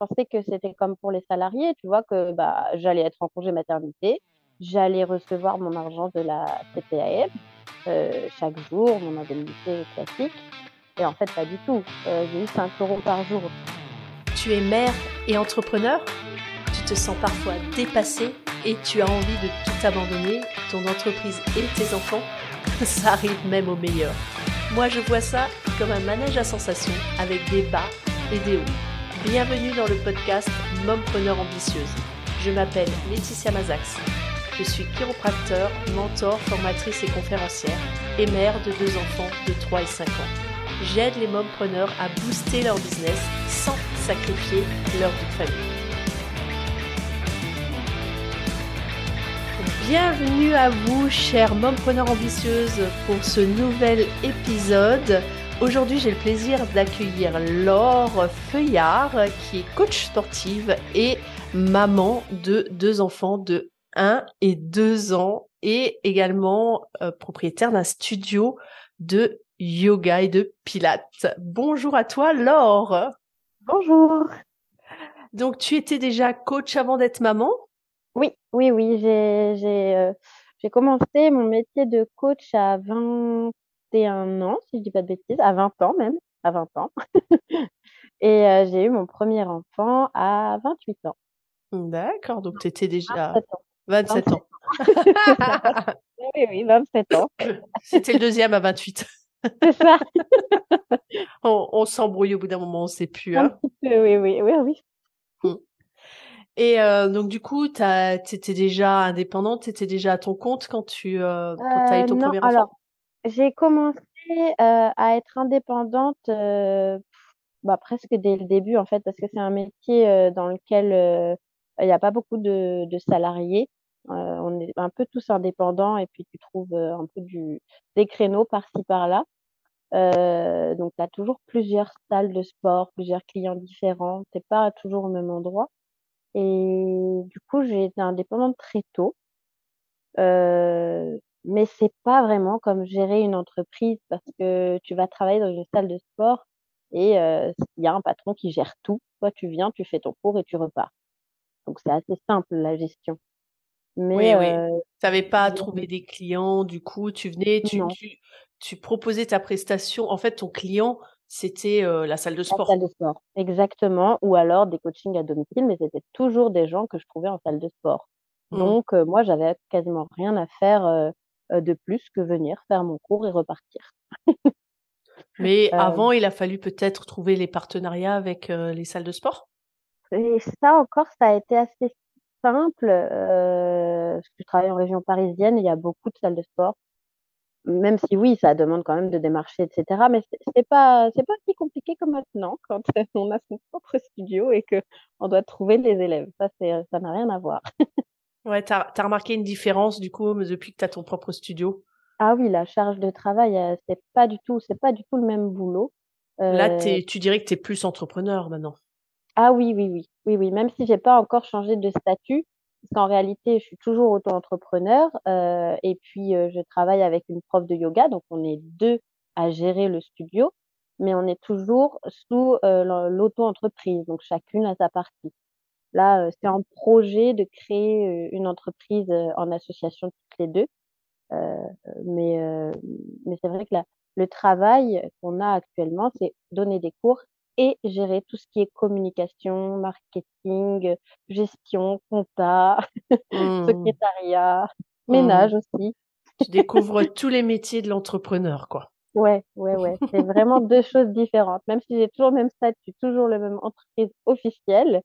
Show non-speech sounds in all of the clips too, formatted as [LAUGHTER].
pensais que c'était comme pour les salariés, tu vois, que bah, j'allais être en congé maternité, j'allais recevoir mon argent de la CPAM euh, chaque jour, mon indemnité classique. Et en fait, pas du tout. Euh, j'ai eu 5 euros par jour. Tu es mère et entrepreneur? Tu te sens parfois dépassée et tu as envie de tout abandonner, ton entreprise et tes enfants? [LAUGHS] Ça arrive même au meilleur. Moi, je vois ça comme un manège à sensations avec des bas et des hauts. Bienvenue dans le podcast Mompreneur ambitieuse. Je m'appelle Laetitia Mazax. Je suis chiropracteur, mentor, formatrice et conférencière et mère de deux enfants de 3 et 5 ans. J'aide les mompreneurs à booster leur business sans sacrifier leur vie de famille. Bienvenue à vous, chère mompreneur ambitieuse, pour ce nouvel épisode. Aujourd'hui, j'ai le plaisir d'accueillir Laure Feuillard, qui est coach sportive et maman de deux enfants de 1 et 2 ans et également euh, propriétaire d'un studio de yoga et de pilates. Bonjour à toi, Laure. Bonjour. Donc, tu étais déjà coach avant d'être maman? Oui, oui, oui. J'ai j'ai euh, j'ai commencé mon métier de coach à 21 ans, si je dis pas de bêtises, à 20 ans même, à 20 ans. [LAUGHS] et euh, j'ai eu mon premier enfant à 28 ans. D'accord, donc tu étais déjà 27 ans. 27 ans. [LAUGHS] oui, oui, 27 ans. C'était le deuxième à 28. [LAUGHS] C'est ça. on on s'embrouille au bout d'un moment, on sait plus. Un Hein. petit peu, oui, oui, oui, oui. Et euh, donc du coup, tu étais déjà indépendante, tu étais déjà à ton compte quand tu euh, quand as eu ton non, premier enfant? alors, j'ai commencé euh, à être indépendante euh, bah, presque dès le début, en fait, parce que c'est un métier euh, dans lequel il n'y a pas beaucoup de, salariés. On est un peu tous indépendants et puis tu trouves un peu des créneaux par-ci, par-là. Donc, tu as toujours plusieurs salles de sport, plusieurs clients différents. T'es pas toujours au même endroit. Et du coup, j'ai été indépendante très tôt. Mais c'est pas vraiment comme gérer une entreprise parce que tu vas travailler dans une salle de sport et euh, il y a un patron qui gère tout. Toi, tu viens, tu fais ton cours et tu repars. Donc, c'est assez simple, la gestion. Mais Oui, oui. euh, T'avais pas à trouver des clients, du coup, tu venais, tu, tu, tu proposais ta prestation. En fait, ton client, c'était euh, la salle de la sport. salle de sport, exactement. Ou alors des coachings à domicile, mais c'était toujours des gens que je trouvais en salle de sport. Mm. Donc, euh, moi, j'avais quasiment rien à faire de plus que venir faire mon cours et repartir. Mais [LAUGHS] Euh, avant, il a fallu peut-être trouver les partenariats avec euh, les salles de sport? Et ça encore, ça a été assez simple, euh, parce que je travaille en région parisienne, il y a beaucoup de salles de sport, même si oui, ça demande quand même de démarcher, etc. Mais c'est pas, c'est pas si compliqué comme maintenant, [LAUGHS] quand on a son propre studio et que on doit trouver les élèves. Ça, c'est, ça n'a rien à voir. [LAUGHS] Ouais, t'as, t'as remarqué une différence, du coup, depuis que t'as ton propre studio? Ah oui, la charge de travail, euh, c'est pas du tout, c'est pas du tout le même boulot. Là, Euh, t'es, tu dirais que t'es plus entrepreneur maintenant. Ah oui, oui, oui, oui, oui, même si j'ai pas encore changé de statut, parce qu'en réalité, je suis toujours auto-entrepreneur, euh, et puis euh, je travaille avec une prof de yoga, donc on est deux à gérer le studio, mais on est toujours sous l'au- l'auto-entreprise, donc chacune a sa partie. Là, euh, c'est un projet de créer euh, une entreprise euh, en association toutes les deux, euh, mais euh, mais c'est vrai que la, le travail qu'on a actuellement, c'est donner des cours et gérer tout ce qui est communication, marketing, gestion, compta, Hmm. [LAUGHS] secrétariat, Hmm. ménage aussi. Tu découvres tous les métiers de l'entrepreneur, quoi. Ouais, ouais, ouais. C'est vraiment deux choses différentes. Même si j'ai toujours le même statut, toujours le même entreprise officielle,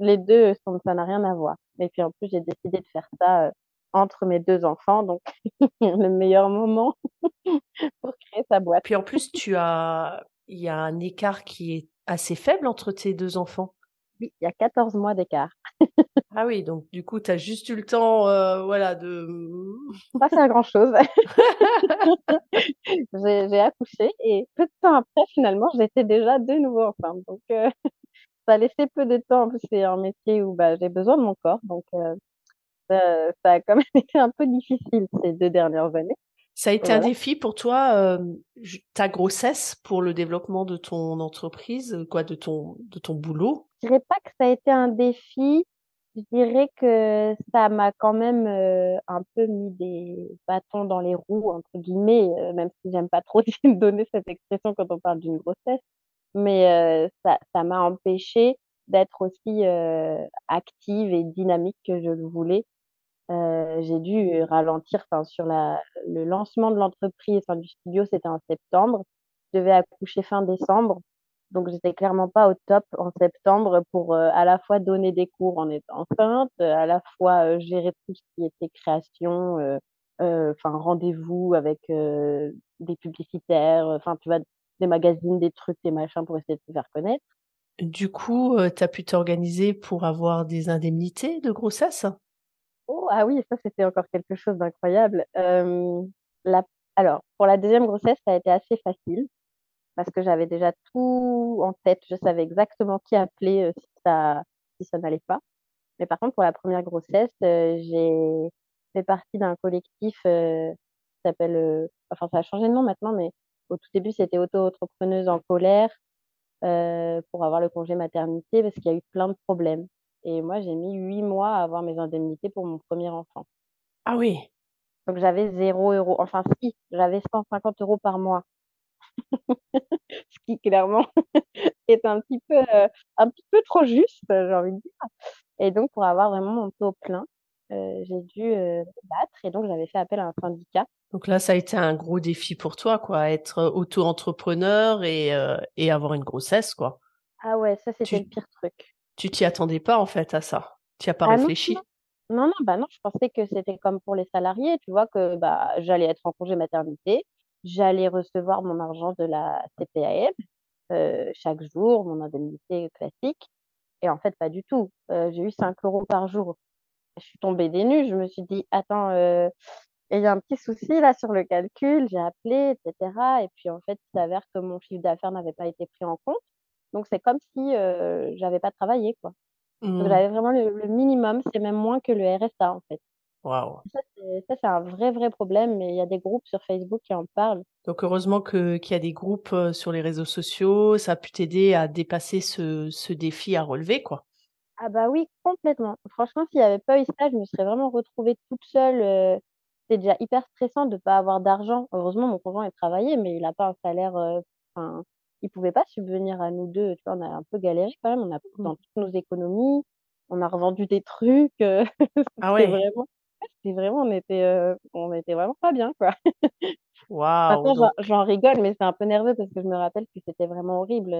les deux, sont- ça n'a rien à voir. Et puis en plus, j'ai décidé de faire ça euh, entre mes deux enfants, donc [LAUGHS] le meilleur moment [LAUGHS] pour créer sa boîte. Puis en plus, tu as, il y a un écart qui est assez faible entre tes deux enfants. Oui, il y a 14 mois d'écart. [LAUGHS] Ah oui, donc du coup, tu as juste eu le temps, euh, voilà, de... Pas faire grand-chose. J'ai j'ai accouché et peu de temps après, finalement, j'étais déjà de nouveau enceinte. Donc, euh, ça a laissé peu de temps. En plus, c'est un métier où bah, j'ai besoin de mon corps. Donc, euh, ça, ça a quand même [LAUGHS] été un peu difficile ces deux dernières années. Ça a été un défi pour toi, euh, ta grossesse pour le développement de ton entreprise, quoi, de ton, de ton boulot? Je dirais pas que ça a été un défi. Je dirais que ça m'a quand même euh, un peu mis des bâtons dans les roues, entre guillemets, euh, même si j'aime pas trop [LAUGHS] donner cette expression quand on parle d'une grossesse. Mais ça, ça m'a empêché d'être aussi active et dynamique que je le voulais. Euh, j'ai dû ralentir sur la, le lancement de l'entreprise, du studio, c'était en septembre. Je devais accoucher fin décembre. Donc, j'étais clairement pas au top en septembre pour euh, à la fois donner des cours en étant enceinte, à la fois euh, gérer tout ce qui était création, enfin, rendez-vous avec des publicitaires, enfin, tu vois, des magazines, des trucs, des machins pour essayer de se faire connaître. Du coup, tu as pu t'organiser pour avoir des indemnités de grossesse? Oh, ah oui, ça c'était encore quelque chose d'incroyable. Euh, la... Alors, pour la deuxième grossesse, ça a été assez facile parce que j'avais déjà tout en tête. Je savais exactement qui appeler euh, si ça, si ça n'allait pas. Mais par contre, pour la première grossesse, euh, j'ai fait partie d'un collectif qui s'appelle, enfin ça a changé de nom maintenant, mais au tout début c'était auto-entrepreneuse en colère pour avoir le congé maternité parce qu'il y a eu plein de problèmes. Et moi, j'ai mis huit mois à avoir mes indemnités pour mon premier enfant. Ah oui. Donc j'avais zéro euro. Enfin, si, j'avais 150 euros par mois. [LAUGHS] Ce qui, clairement, [LAUGHS] est un petit peu, euh, un petit peu trop juste, j'ai envie de dire. Et donc, pour avoir vraiment mon taux plein, euh, j'ai dû euh, battre et donc j'avais fait appel à un syndicat. Donc là, ça a été un gros défi pour toi, quoi, être auto-entrepreneur et, et avoir une grossesse, quoi. Ah ouais, ça c'était le pire truc. Tu t'y attendais pas en fait à ça? Tu as pas ah réfléchi? non, non, bah non, je pensais que c'était comme pour les salariés, tu vois, que bah, j'allais être en congé maternité, j'allais recevoir mon argent de la CPAM euh, chaque jour, mon indemnité classique. Et en fait, pas du tout. Euh, j'ai eu 5 euros par jour. Je suis tombée des nues. Je me suis dit, attends, euh, il y a un petit souci là sur le calcul. J'ai appelé, etc. Et puis en fait, il s'avère que mon chiffre d'affaires n'avait pas été pris en compte. Donc, c'est comme si euh, j'avais pas travaillé, quoi. Mmh. J'avais vraiment le, minimum, c'est même moins que le RSA, en fait. Waouh. Ça, c'est un vrai, vrai problème, mais il y a des groupes sur Facebook qui en parlent. Donc, heureusement qu'il y a des groupes euh, sur les réseaux sociaux, ça a pu t'aider à dépasser ce, ce défi à relever, quoi. Ah bah oui, complètement. Franchement, s'il n'y avait pas eu ça, je me serais vraiment retrouvée toute seule. Euh, c'est déjà hyper stressant de ne pas avoir d'argent. Heureusement, mon conjoint est travaillé, mais il n'a pas un salaire, euh, ils pouvaient pas subvenir à nous deux. Tu vois, on a un peu galéré quand même. On a mmh. dans toutes nos économies, on a revendu des trucs. Euh, [LAUGHS] ah ouais. Vraiment, c'était vraiment, on était, euh, on était vraiment pas bien, quoi. [LAUGHS] Waouh. j'en rigole, mais c'est un peu nerveux parce que je me rappelle que c'était vraiment horrible.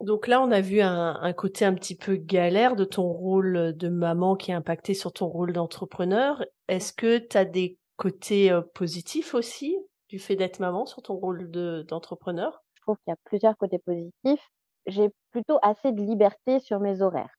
Donc là, on a vu un, un, côté un petit peu galère de ton rôle de maman qui a impacté sur ton rôle d'entrepreneur. Est-ce que tu as des côtés positifs aussi du fait d'être maman sur ton rôle d'entrepreneur? Trouve qu'il y a plusieurs côtés positifs. J'ai plutôt assez de liberté sur mes horaires.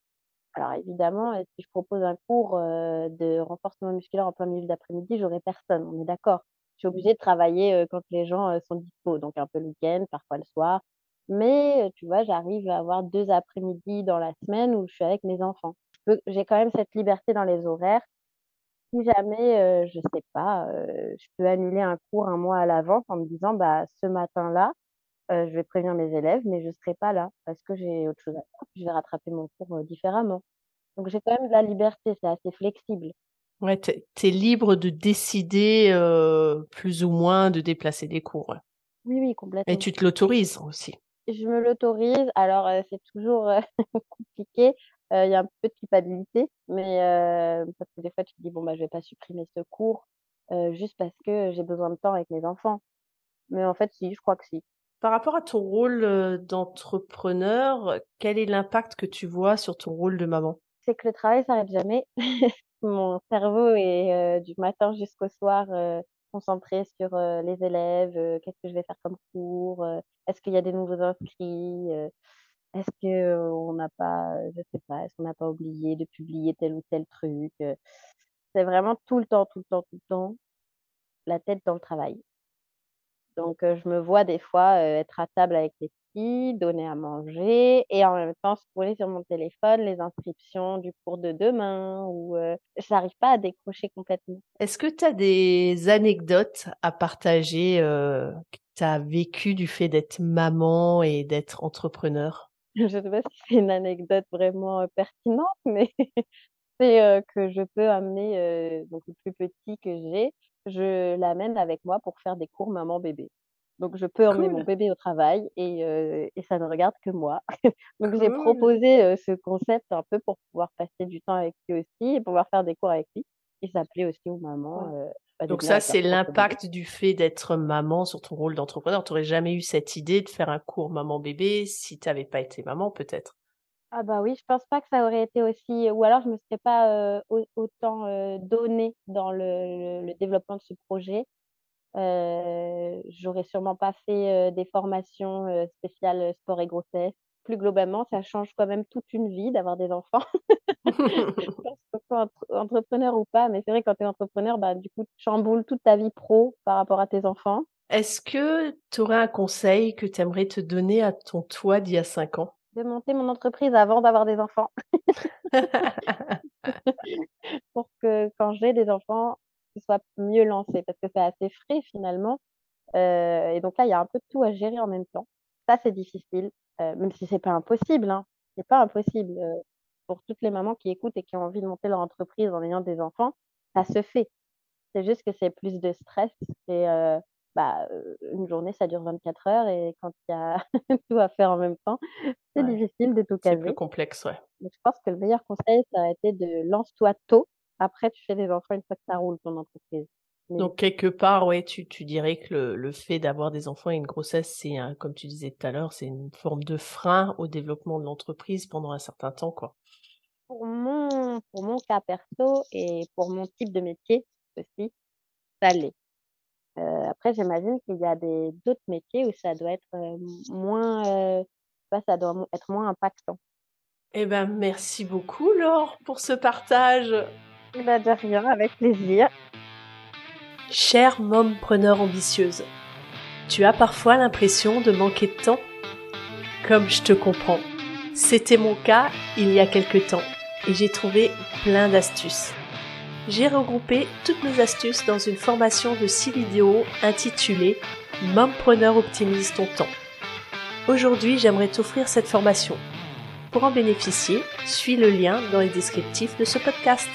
Alors évidemment, euh, si je propose un cours de renforcement musculaire en plein milieu d'après-midi, j'aurai personne, on est d'accord. Je suis obligée de travailler quand les gens sont dispo, donc un peu le week-end, parfois le soir. Mais tu vois, j'arrive à avoir deux après-midi dans la semaine où je suis avec mes enfants. J'ai quand même cette liberté dans les horaires. Si jamais, je sais pas, je peux annuler un cours un mois à l'avance en me disant, bah ce matin-là, je vais prévenir mes élèves, mais je ne serai pas là parce que j'ai autre chose à faire. Je vais rattraper mon cours différemment. Donc j'ai quand même de la liberté, c'est assez flexible. Ouais, tu es, libre de décider plus ou moins de déplacer des cours. Oui, oui, complètement. Et tu te l'autorises aussi. Je me l'autorise. Alors c'est toujours [LAUGHS] compliqué. Il y a un peu de culpabilité, mais parce que des fois tu te dis bon bah je vais pas supprimer ce cours juste parce que j'ai besoin de temps avec mes enfants. Mais en fait si, je crois que si. Par rapport à ton rôle d'entrepreneur, quel est l'impact que tu vois sur ton rôle de maman? C'est que le travail s'arrête jamais. [LAUGHS] Mon cerveau est du matin jusqu'au soir concentré sur les élèves, qu'est-ce que je vais faire comme cours, est-ce qu'il y a des nouveaux inscrits, est-ce que on n'a pas, je sais pas, est-ce qu'on n'a pas oublié de publier tel ou tel truc. c'est vraiment tout le temps, tout le temps, tout le temps, la tête dans le travail. Donc, je me vois des fois être à table avec les petits, donner à manger et en même temps scroller sur mon téléphone les inscriptions du cours de demain ou je n'arrive pas à décrocher complètement. Est-ce que tu as des anecdotes à partager que tu as vécues du fait d'être maman et d'être entrepreneur? Je ne sais pas si c'est une anecdote vraiment pertinente, mais [LAUGHS] c'est que je peux amener donc le plus petit que j'ai, je l'amène avec moi pour faire des cours maman-bébé. Donc je peux emmener mon bébé au travail et, et ça ne regarde que moi. [LAUGHS] Donc j'ai proposé ce concept un peu pour pouvoir passer du temps avec lui aussi et pouvoir faire des cours avec lui. Et ça plaît aussi aux mamans. Donc ça, c'est l'impact du fait d'être maman sur ton rôle d'entrepreneur. Tu n'aurais jamais eu cette idée de faire un cours maman-bébé si tu n'avais pas été maman, peut-être Ah bah oui, je pense pas que ça aurait été aussi... Ou alors, je me serais pas autant donnée dans le, développement de ce projet. Euh, j'aurais sûrement pas fait des formations spéciales sport et grossesse. Plus globalement, ça change quand même toute une vie d'avoir des enfants. [LAUGHS] [LAUGHS] entrepreneur ou pas, mais c'est vrai, quand tu es entrepreneur, bah, du coup, tu chamboules toute ta vie pro par rapport à tes enfants. Est-ce que tu aurais un conseil que tu aimerais te donner à ton toi d'il y a cinq ans? De monter mon entreprise avant d'avoir des enfants. [LAUGHS] Pour que quand j'ai des enfants, ce soit mieux lancé, parce que c'est assez frais finalement. Euh, et donc là, il y a un peu de tout à gérer en même temps. Ça, c'est difficile, euh, même si c'est pas impossible. Hein. C'est pas impossible. Euh, pour toutes les mamans qui écoutent et qui ont envie de monter leur entreprise en ayant des enfants, ça se fait. C'est juste que c'est plus de stress et euh, bah, une journée, ça dure 24 heures et quand il y a [LAUGHS] tout à faire en même temps, c'est difficile de tout caser. C'est plus complexe, ouais. je pense que le meilleur conseil, ça a été de lance-toi tôt. Après, tu fais des enfants une fois que ça roule ton entreprise. Donc quelque part, ouais, tu, tu dirais que le, le fait d'avoir des enfants et une grossesse, c'est comme tu disais tout à l'heure, c'est une forme de frein au développement de l'entreprise pendant un certain temps, quoi. Pour mon, pour mon cas perso et pour mon type de métier aussi, ça l'est. Euh, après, j'imagine qu'il y a des d'autres métiers où ça doit être euh, moins, euh, ça doit être moins impactant. Eh ben, merci beaucoup, Laure, pour ce partage. Ben, de rien, avec plaisir. Chère mompreneur ambitieuse, tu as parfois l'impression de manquer de temps Comme je te comprends. C'était mon cas il y a quelque temps et j'ai trouvé plein d'astuces. J'ai regroupé toutes mes astuces dans une formation de 6 vidéos intitulée Mompreneur optimise ton temps. Aujourd'hui, j'aimerais t'offrir cette formation. Pour en bénéficier, suis le lien dans les descriptifs de ce podcast.